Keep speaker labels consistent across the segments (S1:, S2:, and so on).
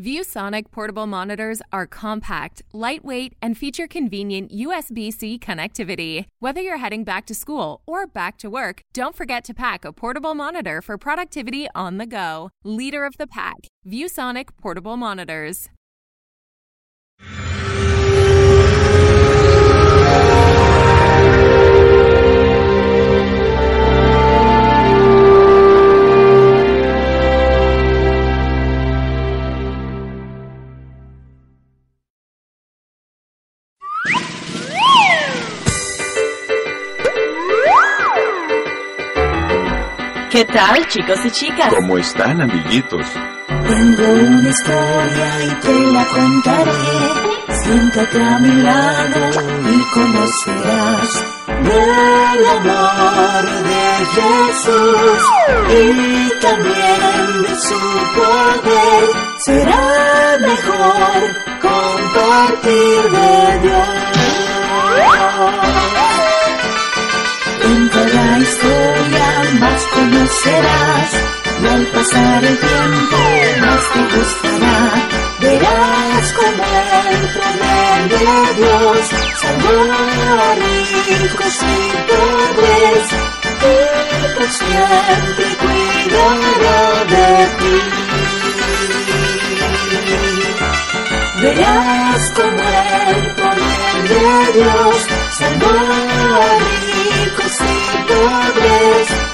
S1: ViewSonic portable monitors are compact, lightweight, and feature convenient USB C connectivity. Whether you're heading back to school or back to work, don't forget to pack a portable monitor for productivity on the go. Leader of the pack, ViewSonic portable monitors.
S2: Tal, chicos y chicas?
S3: ¿Cómo están, amiguitos?
S4: Tengo una historia y te la contaré. Siéntate a mi lado y conocerás del amor de Jesús y también de su poder. Será mejor compartir de Dios. Más conocerás y al pasar el tiempo más te gustará. Verás como el poder de Dios salvó a ricos y pobres y por siempre cuidará de ti. Verás como el poder de Dios salvó a ricos y pobres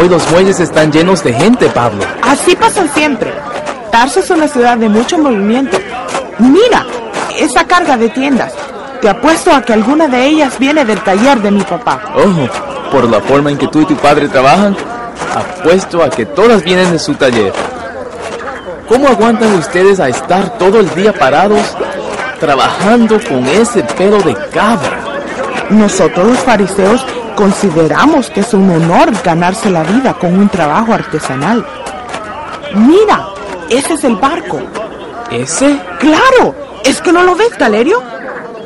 S5: Hoy los muelles están llenos de gente, Pablo.
S6: Así pasa siempre. Tarso es una ciudad de mucho movimiento. Mira, esa carga de tiendas. Te apuesto a que alguna de ellas viene del taller de mi papá.
S5: Oh, por la forma en que tú y tu padre trabajan, apuesto a que todas vienen de su taller. ¿Cómo aguantan ustedes a estar todo el día parados trabajando con ese pelo de cabra?
S6: Nosotros los fariseos consideramos que es un honor ganarse la vida con un trabajo artesanal. Mira, ese es el barco.
S5: ¿Ese?
S6: ¡Claro! ¿Es que no lo ves, Galerio?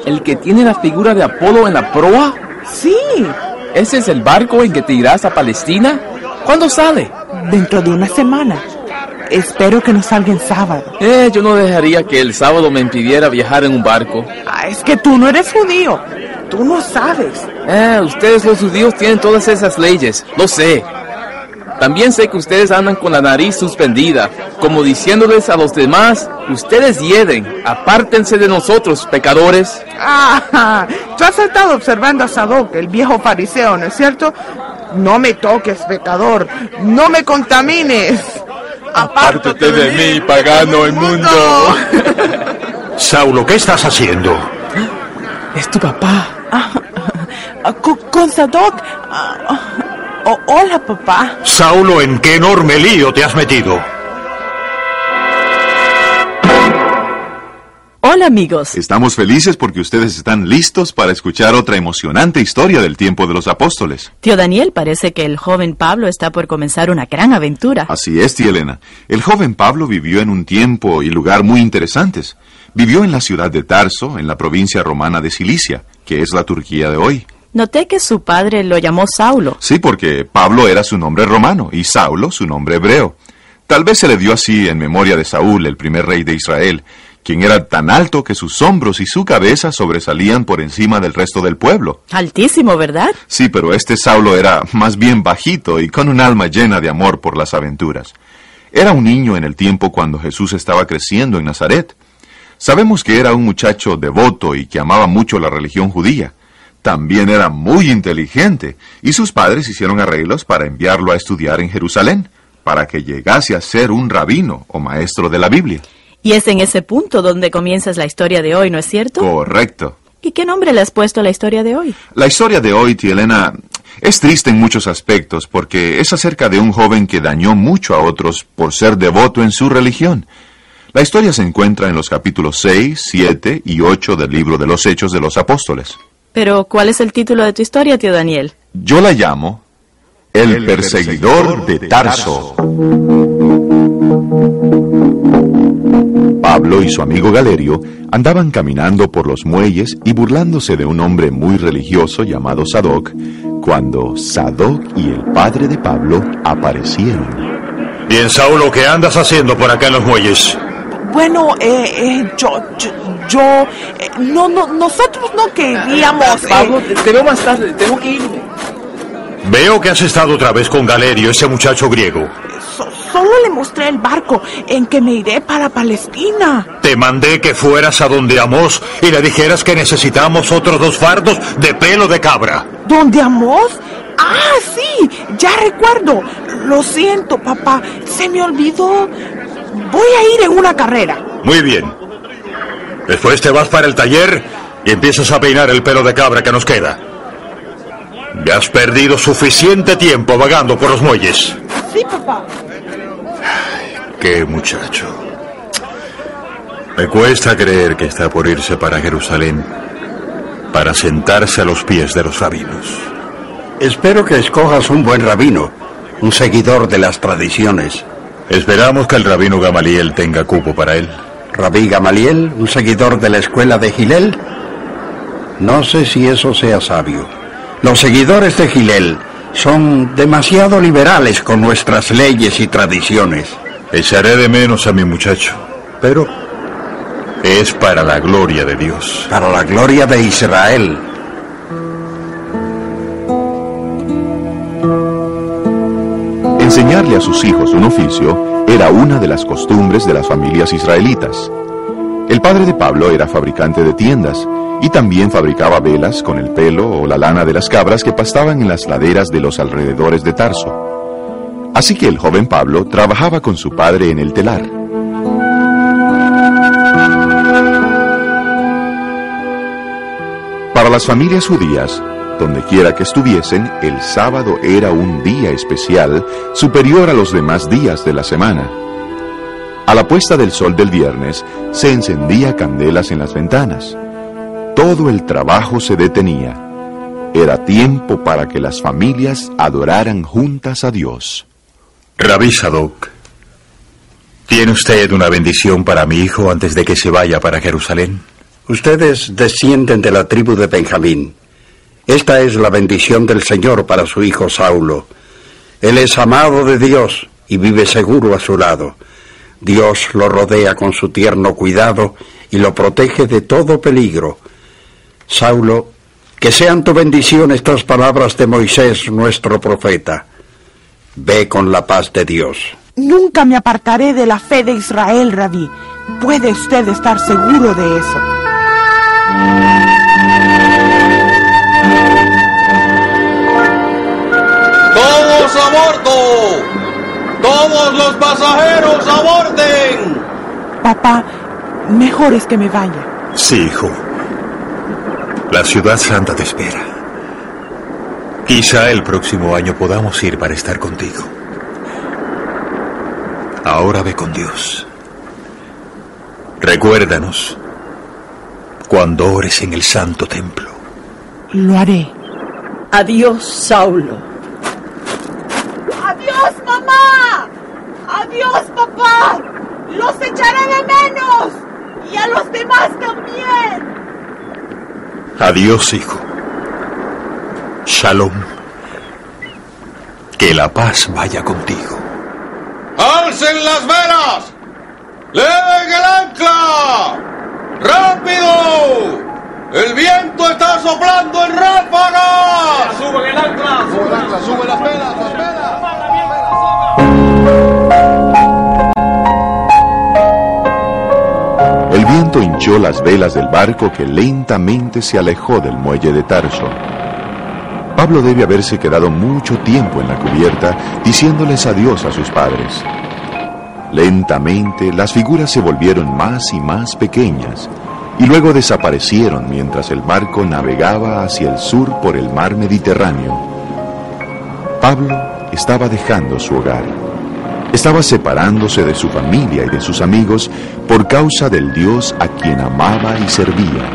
S5: ¿El que tiene la figura de Apolo en la proa?
S6: Sí,
S5: ¿Ese es el barco en que te irás a Palestina? ¿Cuándo sale?
S6: dentro de una semana. Espero que no salga en sábado.
S5: Eh, yo no dejaría que el sábado me impidiera viajar en un barco.
S6: Ah, es que tú no eres judío. Tú no sabes.
S5: Eh, ustedes los judíos tienen todas esas leyes, lo sé. También sé que ustedes andan con la nariz suspendida, como diciéndoles a los demás, ustedes hieden, apártense de nosotros, pecadores.
S6: Ah, tú has estado observando a Sadoc, el viejo fariseo, ¿no es cierto? No me toques, pecador. No me contamines.
S5: Apártate de mí, pagano inmundo.
S7: Saulo, ¿qué estás haciendo?
S5: Es tu papá.
S6: Ah, con, con Sadoc. Ah, ah, oh, hola, papá.
S7: Saulo, ¿en qué enorme lío te has metido?
S2: Hola amigos.
S3: Estamos felices porque ustedes están listos para escuchar otra emocionante historia del tiempo de los apóstoles.
S2: Tío Daniel, parece que el joven Pablo está por comenzar una gran aventura.
S3: Así es, tía Elena. El joven Pablo vivió en un tiempo y lugar muy interesantes. Vivió en la ciudad de Tarso, en la provincia romana de Cilicia, que es la Turquía de hoy.
S2: Noté que su padre lo llamó Saulo.
S3: Sí, porque Pablo era su nombre romano y Saulo su nombre hebreo. Tal vez se le dio así en memoria de Saúl, el primer rey de Israel, quien era tan alto que sus hombros y su cabeza sobresalían por encima del resto del pueblo.
S2: Altísimo, ¿verdad?
S3: Sí, pero este Saulo era más bien bajito y con un alma llena de amor por las aventuras. Era un niño en el tiempo cuando Jesús estaba creciendo en Nazaret. Sabemos que era un muchacho devoto y que amaba mucho la religión judía. También era muy inteligente y sus padres hicieron arreglos para enviarlo a estudiar en Jerusalén, para que llegase a ser un rabino o maestro de la Biblia.
S2: Y es en ese punto donde comienzas la historia de hoy, ¿no es cierto?
S3: Correcto.
S2: ¿Y qué nombre le has puesto a la historia de hoy?
S3: La historia de hoy, tía Elena, es triste en muchos aspectos porque es acerca de un joven que dañó mucho a otros por ser devoto en su religión. La historia se encuentra en los capítulos 6, 7 y 8 del libro de los Hechos de los Apóstoles.
S2: Pero, ¿cuál es el título de tu historia, tío Daniel?
S3: Yo la llamo El, perseguidor, de Tarso. Pablo y su amigo Galerio andaban caminando por los muelles y burlándose de un hombre muy religioso llamado Sadoc, cuando Sadoc y el padre de Pablo aparecieron.
S7: Bien, Saulo, ¿qué andas haciendo por acá en los muelles?
S6: Bueno, eh, eh, yo, yo, yo, eh, no, no, nosotros no queríamos. eh,
S5: Pablo, te, te veo más tarde, tengo que irme.
S7: Veo que has estado otra vez con Galerio, ese muchacho griego.
S6: so- solo le mostré el barco en que me iré para Palestina.
S7: Te mandé que fueras a donde Amos y le dijeras que necesitamos otros dos fardos de pelo de cabra.
S6: ¿Dónde Amos? Ah, sí, ya recuerdo. Lo siento, papá, se me olvidó. Voy a ir en una carrera.
S7: Muy bien. Después te vas para el taller y empiezas a peinar el pelo de cabra que nos queda. Ya has perdido suficiente tiempo vagando por los muelles.
S6: Sí, papá.
S7: Qué muchacho. Me cuesta creer que está por irse para Jerusalén para sentarse a los pies de los rabinos.
S8: Espero que escojas un buen rabino, un seguidor de las tradiciones.
S7: Esperamos que el rabino Gamaliel tenga cupo para él.
S8: Rabí Gamaliel, un seguidor de la escuela de Gilel. No sé si eso sea sabio. Los seguidores de Gilel son demasiado liberales con nuestras leyes y tradiciones.
S7: Echaré de menos a mi muchacho, pero es para la gloria de Dios.
S8: Para la gloria de Israel.
S3: Enseñarle a sus hijos un oficio era una de las costumbres de las familias israelitas. El padre de Pablo era fabricante de tiendas y también fabricaba velas con el pelo o la lana de las cabras que pastaban en las laderas de los alrededores de Tarso. Así que el joven Pablo trabajaba con su padre en el telar. Para las familias judías, donde quiera que estuviesen, el sábado era un día especial superior a los demás días de la semana. A la puesta del sol del viernes se encendía candelas en las ventanas. Todo el trabajo se detenía. Era tiempo para que las familias adoraran juntas a Dios.
S7: Rabí Sadoc, ¿tiene usted una bendición para mi hijo antes de que se vaya para Jerusalén?
S8: Ustedes descienden de la tribu de Benjamín. Esta es la bendición del Señor para su hijo Saulo. Él es amado de Dios y vive seguro a su lado. Dios lo rodea con su tierno cuidado y lo protege de todo peligro. Saulo, que sean tu bendición estas palabras de Moisés, nuestro profeta. Ve con la paz de Dios.
S6: Nunca me apartaré de la fe de Israel, Rabí. Puede usted estar seguro de eso.
S9: ¡Todos a bordo! ¡Todos los pasajeros aborden!
S6: Papá, mejor es que me vaya.
S7: Sí, hijo. La ciudad santa te espera. Quizá el próximo año podamos ir para estar contigo. Ahora ve con Dios. Recuérdanos cuando ores en el santo templo.
S6: Lo haré.
S2: Adiós, Saulo.
S6: ¡Adiós, mamá! ¡Adiós, papá! ¡Los echaré de menos! ¡Y a los demás también!
S7: Adiós, hijo. Shalom. Que la paz vaya contigo.
S9: ¡Alcen las velas! ¡Leven el ancla! ¡Rápido! ¡El viento está soplando en ráfagas!
S10: ¡Suben el ancla! ¡Sube el ancla! ¡Sube las velas! ¡Las
S3: velas! Viento hinchó las velas del barco que lentamente se alejó del muelle de Tarso. Pablo debe haberse quedado mucho tiempo en la cubierta diciéndoles adiós a sus padres. Lentamente las figuras se volvieron más y más pequeñas y luego desaparecieron mientras el barco navegaba hacia el sur por el mar Mediterráneo. Pablo estaba dejando su hogar. Estaba separándose de su familia y de sus amigos por causa del Dios a quien amaba y servía.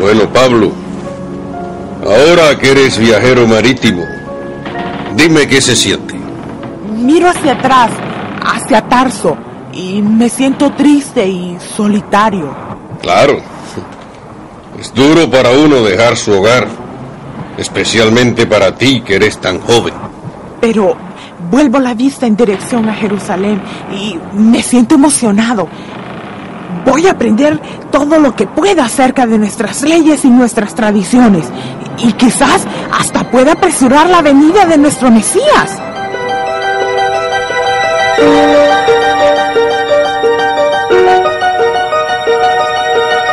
S9: Bueno, Pablo, ahora que eres viajero marítimo, dime qué se siente.
S6: Miro hacia atrás hacia Tarso y me siento triste y solitario.
S9: Claro. Es duro para uno dejar su hogar, especialmente para ti que eres tan joven.
S6: Pero vuelvo la vista en dirección a Jerusalén y me siento emocionado. Voy a aprender todo lo que pueda acerca de nuestras leyes y nuestras tradiciones. Y quizás hasta pueda apresurar la venida de nuestro Mesías.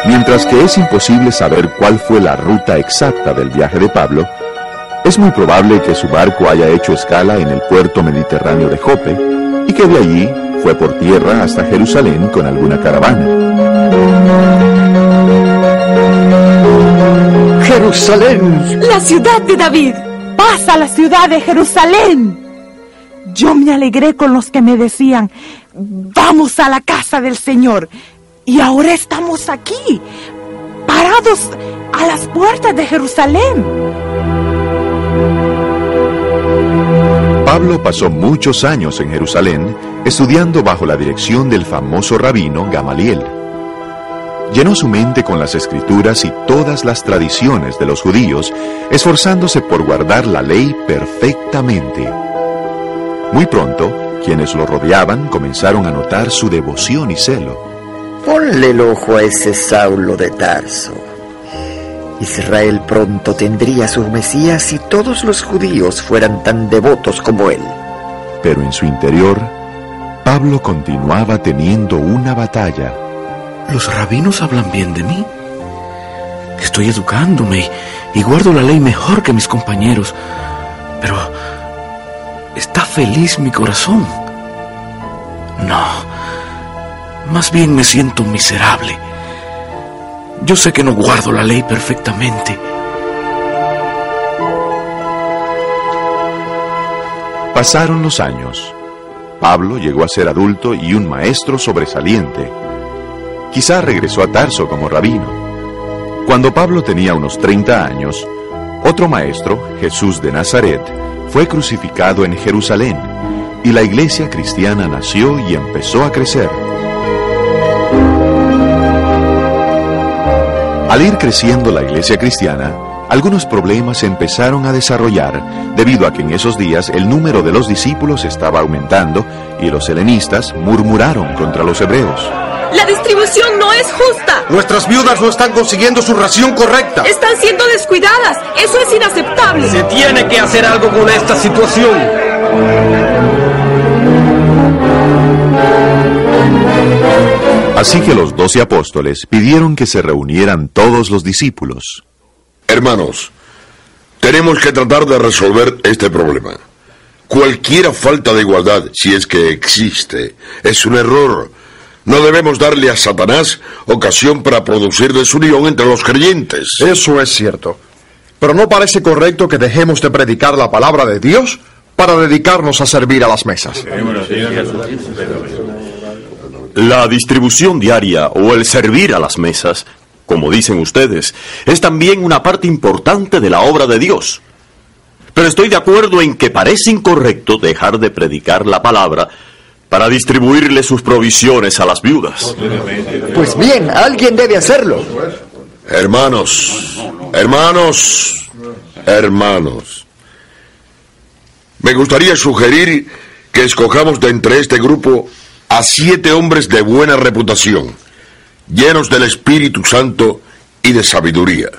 S3: Mientras que es imposible saber cuál fue la ruta exacta del viaje de Pablo, es muy probable que su barco haya hecho escala en el puerto mediterráneo de Jope y que de allí fue por tierra hasta Jerusalén con alguna caravana.
S6: Jerusalén, la ciudad de David. Pasa la ciudad de Jerusalén. Yo me alegré con los que me decían, vamos a la casa del Señor. Y ahora estamos aquí, parados a las puertas de Jerusalén.
S3: Pablo pasó muchos años en Jerusalén estudiando bajo la dirección del famoso rabino Gamaliel. Llenó su mente con las escrituras y todas las tradiciones de los judíos, esforzándose por guardar la ley perfectamente. Muy pronto, quienes lo rodeaban comenzaron a notar su devoción y celo.
S11: Ponle el ojo a ese Saulo de Tarso. Israel pronto tendría su Mesías si todos los judíos fueran tan devotos como él.
S3: Pero en su interior, Pablo continuaba teniendo una batalla.
S12: Los rabinos hablan bien de mí. Estoy educándome y guardo la ley mejor que mis compañeros. Pero ¿Está feliz mi corazón? No, más bien me siento miserable. Yo sé que no guardo la ley perfectamente.
S3: Pasaron los años. Pablo llegó a ser adulto y un maestro sobresaliente. Quizá regresó a Tarso como rabino. Cuando Pablo tenía unos 30 años, otro maestro, Jesús de Nazaret, fue crucificado en Jerusalén y la iglesia cristiana nació y empezó a crecer. Al ir creciendo la iglesia cristiana, algunos problemas se empezaron a desarrollar debido a que en esos días el número de los discípulos estaba aumentando y los helenistas murmuraron contra los hebreos.
S13: La distribución no es justa.
S14: Nuestras viudas no están consiguiendo su ración correcta.
S13: Están siendo descuidadas. Eso es inaceptable.
S10: Se tiene que hacer algo con esta situación.
S3: Así que los doce apóstoles pidieron que se reunieran todos los discípulos.
S15: Hermanos, tenemos que tratar de resolver este problema. Cualquier falta de igualdad, si es que existe, es un error no debemos darle a Satanás ocasión para producir desunión entre los creyentes.
S14: Eso es cierto. Pero no parece correcto que dejemos de predicar la palabra de Dios para dedicarnos a servir a las mesas.
S16: La distribución diaria o el servir a las mesas, como dicen ustedes, es también una parte importante de la obra de Dios. Pero estoy de acuerdo en que parece incorrecto dejar de predicar la palabra para distribuirle sus provisiones a las viudas.
S11: Pues bien, alguien debe hacerlo.
S15: Hermanos, hermanos, hermanos. Me gustaría sugerir que escojamos de entre este grupo a siete hombres de buena reputación, llenos del Espíritu Santo y de sabiduría,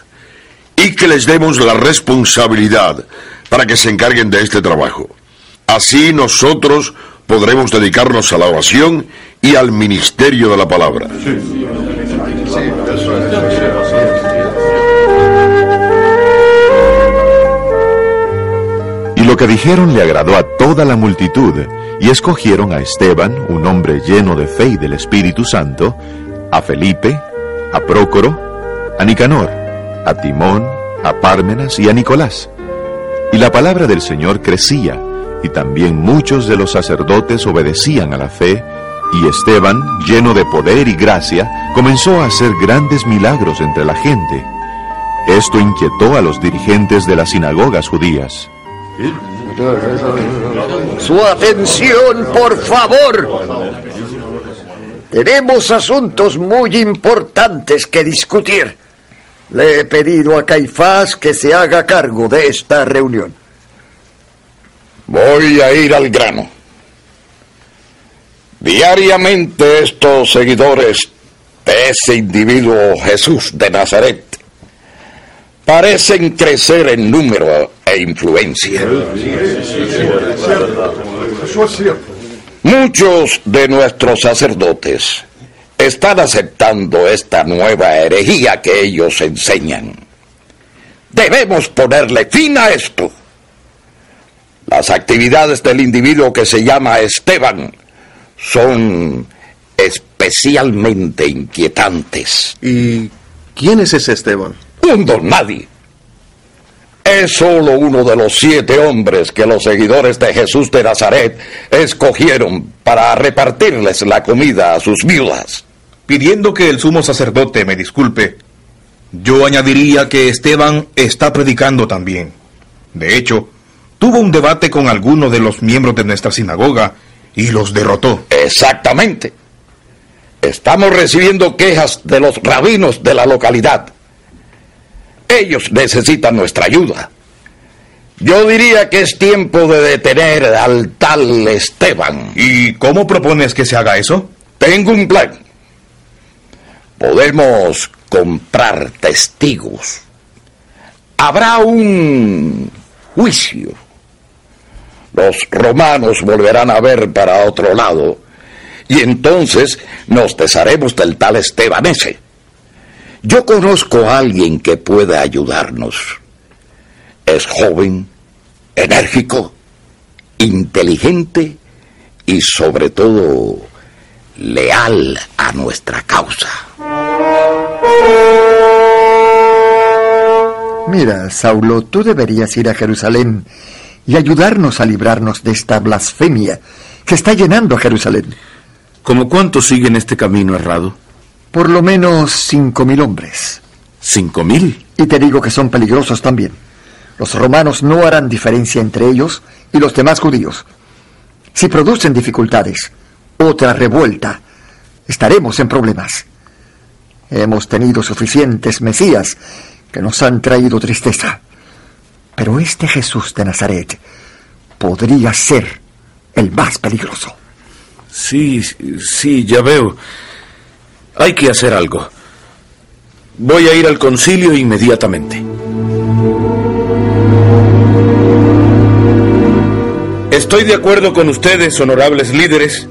S15: y que les demos la responsabilidad para que se encarguen de este trabajo. Así nosotros podremos dedicarnos a la oración y al ministerio de la palabra.
S3: Y lo que dijeron le agradó a toda la multitud, y escogieron a Esteban, un hombre lleno de fe y del Espíritu Santo, a Felipe, a Prócoro, a Nicanor, a Timón, a Pármenas y a Nicolás. Y la palabra del Señor crecía, y también muchos de los sacerdotes obedecían a la fe, y Esteban, lleno de poder y gracia, comenzó a hacer grandes milagros entre la gente. Esto inquietó a los dirigentes de las sinagogas judías.
S11: Su atención, por favor. Tenemos asuntos muy importantes que discutir. Le he pedido a Caifás que se haga cargo de esta reunión.
S17: Voy a ir al grano. Diariamente estos seguidores de ese individuo Jesús de Nazaret parecen crecer en número e influencia. Muchos de nuestros sacerdotes están aceptando esta nueva herejía que ellos enseñan. Debemos ponerle fin a esto. Las actividades del individuo que se llama Esteban son especialmente inquietantes.
S14: ¿Y quién es ese Esteban?
S17: Un don nadie. Es solo uno de los siete hombres que los seguidores de Jesús de Nazaret escogieron para repartirles la comida a sus viudas.
S18: Pidiendo que el sumo sacerdote me disculpe, yo añadiría que Esteban está predicando también. De hecho, tuvo un debate con alguno de los miembros de nuestra sinagoga y los derrotó.
S17: Exactamente. Estamos recibiendo quejas de los rabinos de la localidad. Ellos necesitan nuestra ayuda. Yo diría que es tiempo de detener al tal Esteban.
S18: ¿Y cómo propones que se haga eso?
S17: Tengo un plan. Podemos comprar testigos. Habrá un juicio. Los romanos volverán a ver para otro lado y entonces nos desharemos del tal Esteban ese. Yo conozco a alguien que puede ayudarnos. Es joven, enérgico, inteligente y sobre todo leal a nuestra causa.
S11: Mira, Saulo, tú deberías ir a Jerusalén y ayudarnos a librarnos de esta blasfemia que está llenando a Jerusalén.
S12: ¿Cómo cuántos siguen este camino errado?
S11: Por lo menos cinco mil hombres.
S12: ¿Cinco mil?
S11: Y te digo que son peligrosos también. Los romanos no harán diferencia entre ellos y los demás judíos. Si producen dificultades, otra revuelta, estaremos en problemas. Hemos tenido suficientes mesías que nos han traído tristeza. Pero este Jesús de Nazaret podría ser el más peligroso.
S12: Sí, sí, ya veo. Hay que hacer algo. Voy a ir al concilio inmediatamente. Estoy de acuerdo con ustedes, honorables líderes.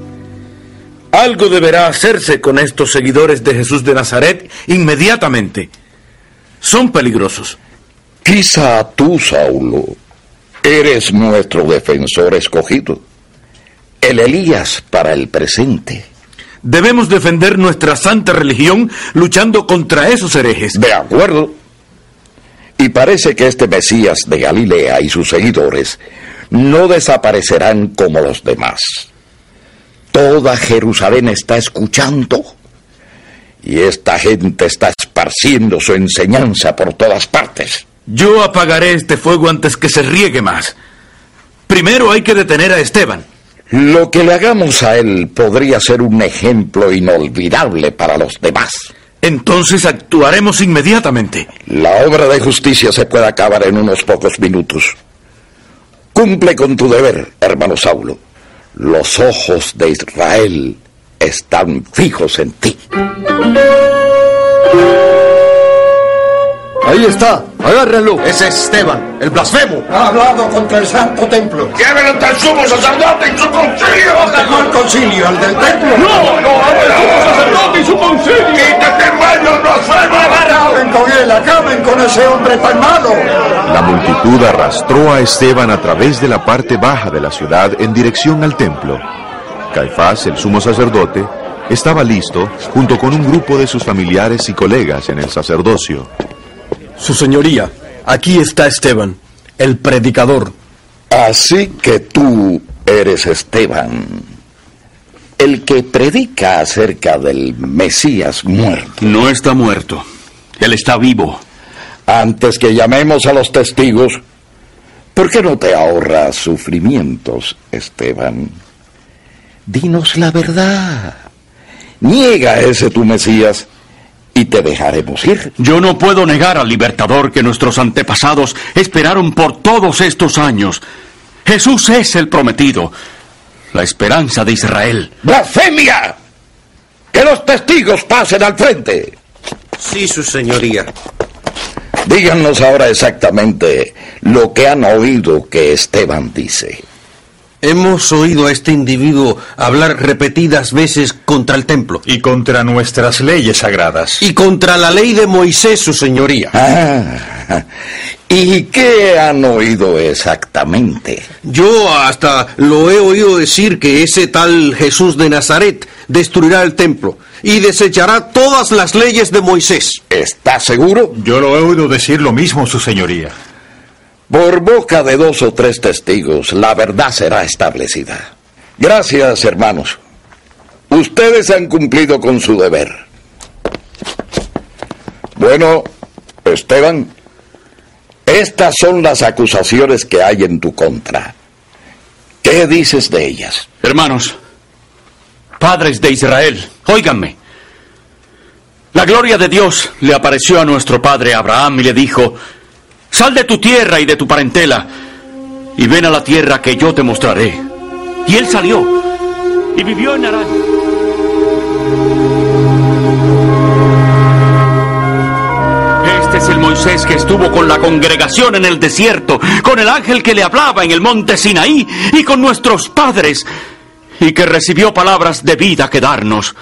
S12: Algo deberá hacerse con estos seguidores de Jesús de Nazaret inmediatamente. Son peligrosos.
S17: Quizá tú, Saulo, eres nuestro defensor escogido. El Elías para el presente.
S12: Debemos defender nuestra santa religión luchando contra esos herejes.
S17: De acuerdo. Y parece que este Mesías de Galilea y sus seguidores no desaparecerán como los demás. Toda Jerusalén está escuchando y esta gente está esparciendo su enseñanza por todas partes.
S12: Yo apagaré este fuego antes que se riegue más. Primero hay que detener a Esteban.
S17: Lo que le hagamos a él podría ser un ejemplo inolvidable para los demás.
S12: Entonces actuaremos inmediatamente.
S17: La obra de justicia se puede acabar en unos pocos minutos. Cumple con tu deber, hermano Saulo. Los ojos de Israel están fijos en ti.
S14: Ahí está, agárrenlo.
S10: Ese es Esteban, el blasfemo.
S8: Ha hablado contra el santo templo.
S15: ¡Lleven ante el sumo sacerdote y su concilio!
S8: ¿Cuál concilio? ¿El del templo?
S10: ¡No, no! ¡Al sumo sacerdote y su concilio!
S15: ¡Quítate, manos, blasfemo!
S8: Acaben con él, acaben con ese hombre tan malo.
S3: La multitud arrastró a Esteban a través de la parte baja de la ciudad en dirección al templo. Caifás, el sumo sacerdote, estaba listo junto con un grupo de sus familiares y colegas en el sacerdocio.
S10: Su señoría, aquí está Esteban, el predicador.
S17: Así que tú eres Esteban, el que predica acerca del Mesías muerto.
S12: No está muerto. Él está vivo.
S17: Antes que llamemos a los testigos, ¿por qué no te ahorras sufrimientos, Esteban? Dinos la verdad. Niega a ese tu Mesías y te dejaremos ir.
S12: Yo no puedo negar al libertador que nuestros antepasados esperaron por todos estos años. Jesús es el prometido, la esperanza de Israel.
S17: ¡Blasfemia! Que los testigos pasen al frente.
S10: Sí, su señoría.
S17: Díganos ahora exactamente lo que han oído que Esteban dice.
S10: Hemos oído a este individuo hablar repetidas veces contra el templo.
S18: Y contra nuestras leyes sagradas.
S10: Y contra la ley de Moisés, su señoría.
S17: Ah, ¿y qué han oído exactamente?
S10: Yo hasta lo he oído decir que ese tal Jesús de Nazaret destruirá el templo y desechará todas las leyes de Moisés.
S17: ¿Está seguro?
S18: Yo lo he oído decir lo mismo, su señoría.
S17: Por boca de dos o tres testigos, la verdad será establecida. Gracias, hermanos. Ustedes han cumplido con su deber. Bueno, Esteban, estas son las acusaciones que hay en tu contra. ¿Qué dices de ellas?
S12: Hermanos, padres de Israel, óiganme. La gloria de Dios le apareció a nuestro padre Abraham y le dijo, Sal de tu tierra y de tu parentela y ven a la tierra que yo te mostraré. Y él salió y vivió en Arán. Este es el Moisés que estuvo con la congregación en el desierto, con el ángel que le hablaba en el monte Sinaí y con nuestros padres, y que recibió palabras de vida que darnos.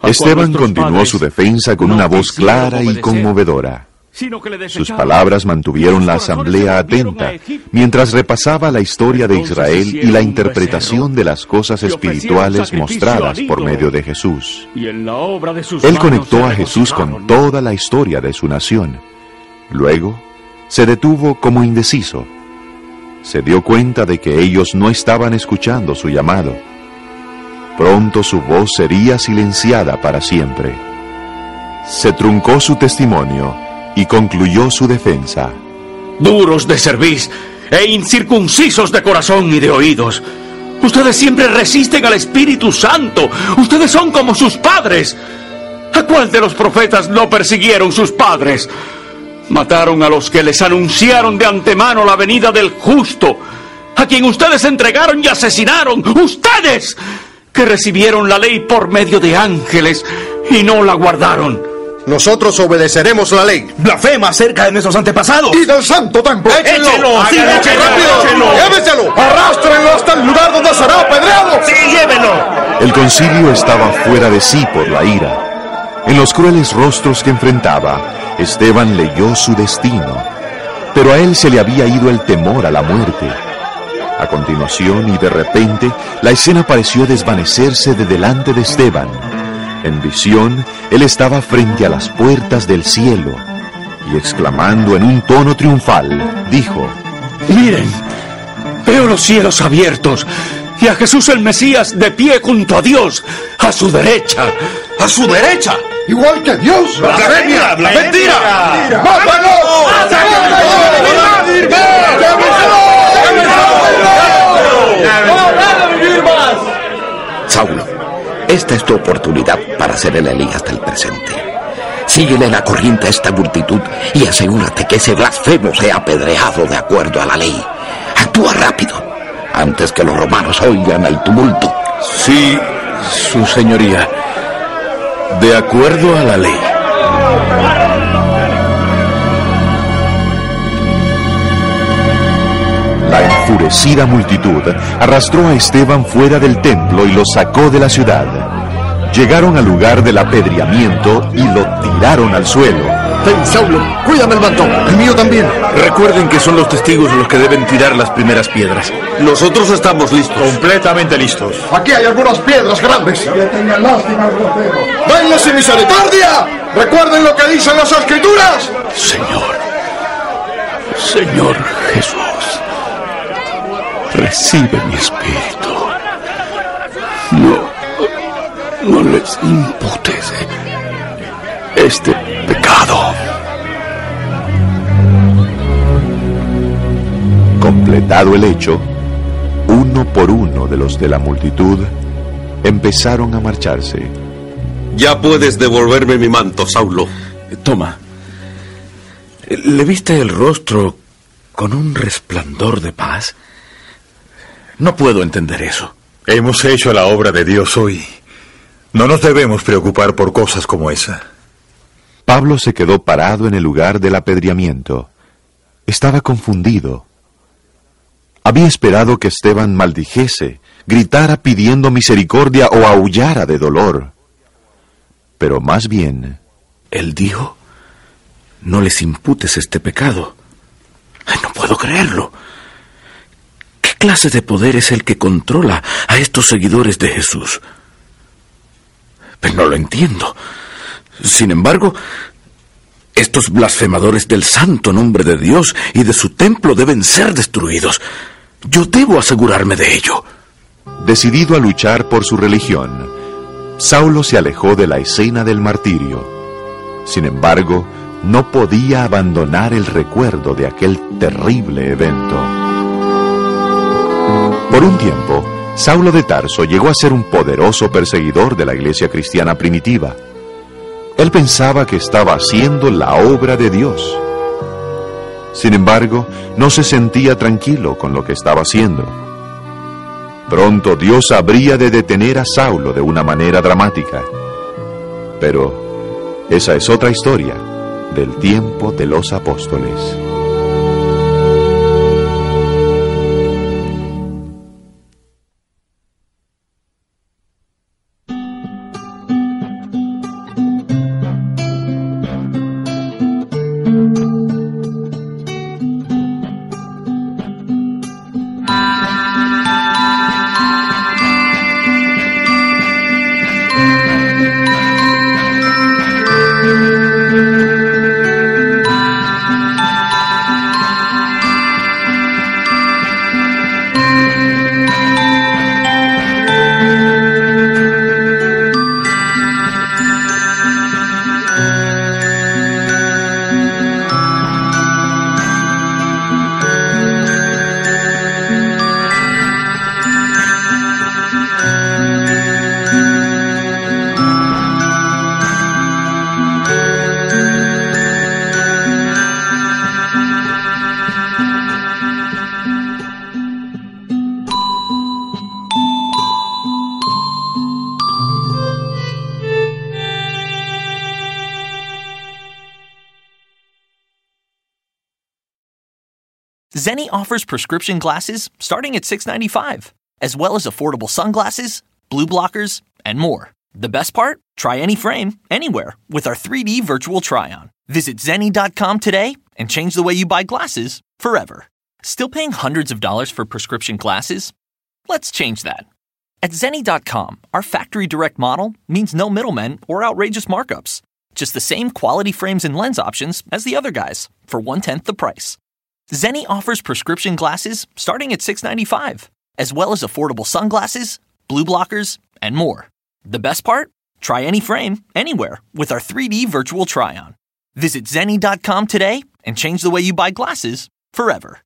S3: Esteban continuó su defensa con una voz clara y conmovedora. Sus palabras mantuvieron la asamblea atenta mientras repasaba la historia de Israel y la interpretación de las cosas espirituales mostradas por medio de Jesús. Él conectó a Jesús con toda la historia de su nación. Luego, se detuvo como indeciso. Se dio cuenta de que ellos no estaban escuchando su llamado. Pronto su voz sería silenciada para siempre. Se truncó su testimonio y concluyó su defensa.
S12: Duros de cerviz e incircuncisos de corazón y de oídos. Ustedes siempre resisten al Espíritu Santo. Ustedes son como sus padres. ¿A cuál de los profetas no persiguieron sus padres? Mataron a los que les anunciaron de antemano la venida del justo, a quien ustedes entregaron y asesinaron. Ustedes que recibieron la ley por medio de ángeles y no la guardaron.
S10: Nosotros obedeceremos la ley.
S18: Blasfema acerca de nuestros antepasados.
S14: Y del santo templo.
S10: ¡Échenlo!
S14: ¡Sí,
S10: ¡Háganlo,
S14: échenlo!
S10: échenlo!
S14: ¡Llévenselo! ¡Arrástrenlo hasta el lugar donde será apedreado!
S10: ¡Sí, llévenlo!
S3: El concilio estaba fuera de sí por la ira. En los crueles rostros que enfrentaba, Esteban leyó su destino. Pero a él se le había ido el temor a la muerte. A continuación y de repente, la escena pareció desvanecerse de delante de Esteban. En visión, él estaba frente a las puertas del cielo y exclamando en un tono triunfal, dijo,
S12: Miren, veo los cielos abiertos y a Jesús el Mesías de pie junto a Dios, a su derecha.
S10: ¡A su derecha!
S14: ¡Igual que Dios!
S10: ¡Blasfemia! ¡Mentira!
S17: Saulo, esta es tu oportunidad para ser el Elías del presente. Síguele la corriente a esta multitud y asegúrate que ese blasfemo sea apedreado de acuerdo a la ley. Actúa rápido, antes que los romanos oigan el tumulto.
S9: Sí,
S19: Su señoría, de acuerdo a la ley.
S3: Enfurecida multitud arrastró a Esteban fuera del templo y lo sacó de la ciudad. Llegaron al lugar del apedreamiento y lo tiraron al suelo.
S14: Ten, Saulo, cuídame el manto. El mío también.
S19: Recuerden que son los testigos los que deben tirar las primeras piedras.
S12: Nosotros estamos listos.
S14: Completamente listos. Aquí hay algunas piedras grandes. Que tengan lástima ¡Denle sin misericordia! ¡Recuerden lo que dicen las escrituras!
S19: Señor, Señor recibe mi espíritu. No, no les imputes este pecado.
S3: Completado el hecho, uno por uno de los de la multitud empezaron a marcharse.
S9: Ya puedes devolverme mi manto, Saulo.
S19: Toma. ¿Le viste el rostro con un resplandor de paz? No puedo entender eso.
S7: Hemos hecho la obra de Dios hoy. No nos debemos preocupar por cosas como esa.
S3: Pablo se quedó parado en el lugar del apedreamiento. Estaba confundido. Había esperado que Esteban maldijese, gritara pidiendo misericordia o aullara de dolor. Pero más bien...
S19: Él dijo, no les imputes este pecado. Ay, no puedo creerlo. ¿Qué clase de poder es el que controla a estos seguidores de Jesús? Pero no lo entiendo. Sin embargo, estos blasfemadores del santo nombre de Dios y de su templo deben ser destruidos. Yo debo asegurarme de ello.
S3: Decidido a luchar por su religión, Saulo se alejó de la escena del martirio. Sin embargo, no podía abandonar el recuerdo de aquel terrible evento. Por un tiempo, Saulo de Tarso llegó a ser un poderoso perseguidor de la iglesia cristiana primitiva. Él pensaba que estaba haciendo la obra de Dios. Sin embargo, no se sentía tranquilo con lo que estaba haciendo. Pronto Dios habría de detener a Saulo de una manera dramática. Pero esa es otra historia del tiempo de los apóstoles.
S20: Zenni offers prescription glasses starting at $6.95, as well as affordable sunglasses, blue blockers, and more. The best part? Try any frame, anywhere, with our 3D virtual try on. Visit Zenni.com today and change the way you buy glasses forever. Still paying hundreds of dollars for prescription glasses? Let's change that. At Zenni.com, our factory direct model means no middlemen or outrageous markups. Just the same quality frames and lens options as the other guys for one tenth the price. Zenni offers prescription glasses starting at $6.95, as well as affordable sunglasses, blue blockers, and more. The best part? Try any frame, anywhere, with our 3D virtual try on. Visit Zenni.com today and change the way you buy glasses forever.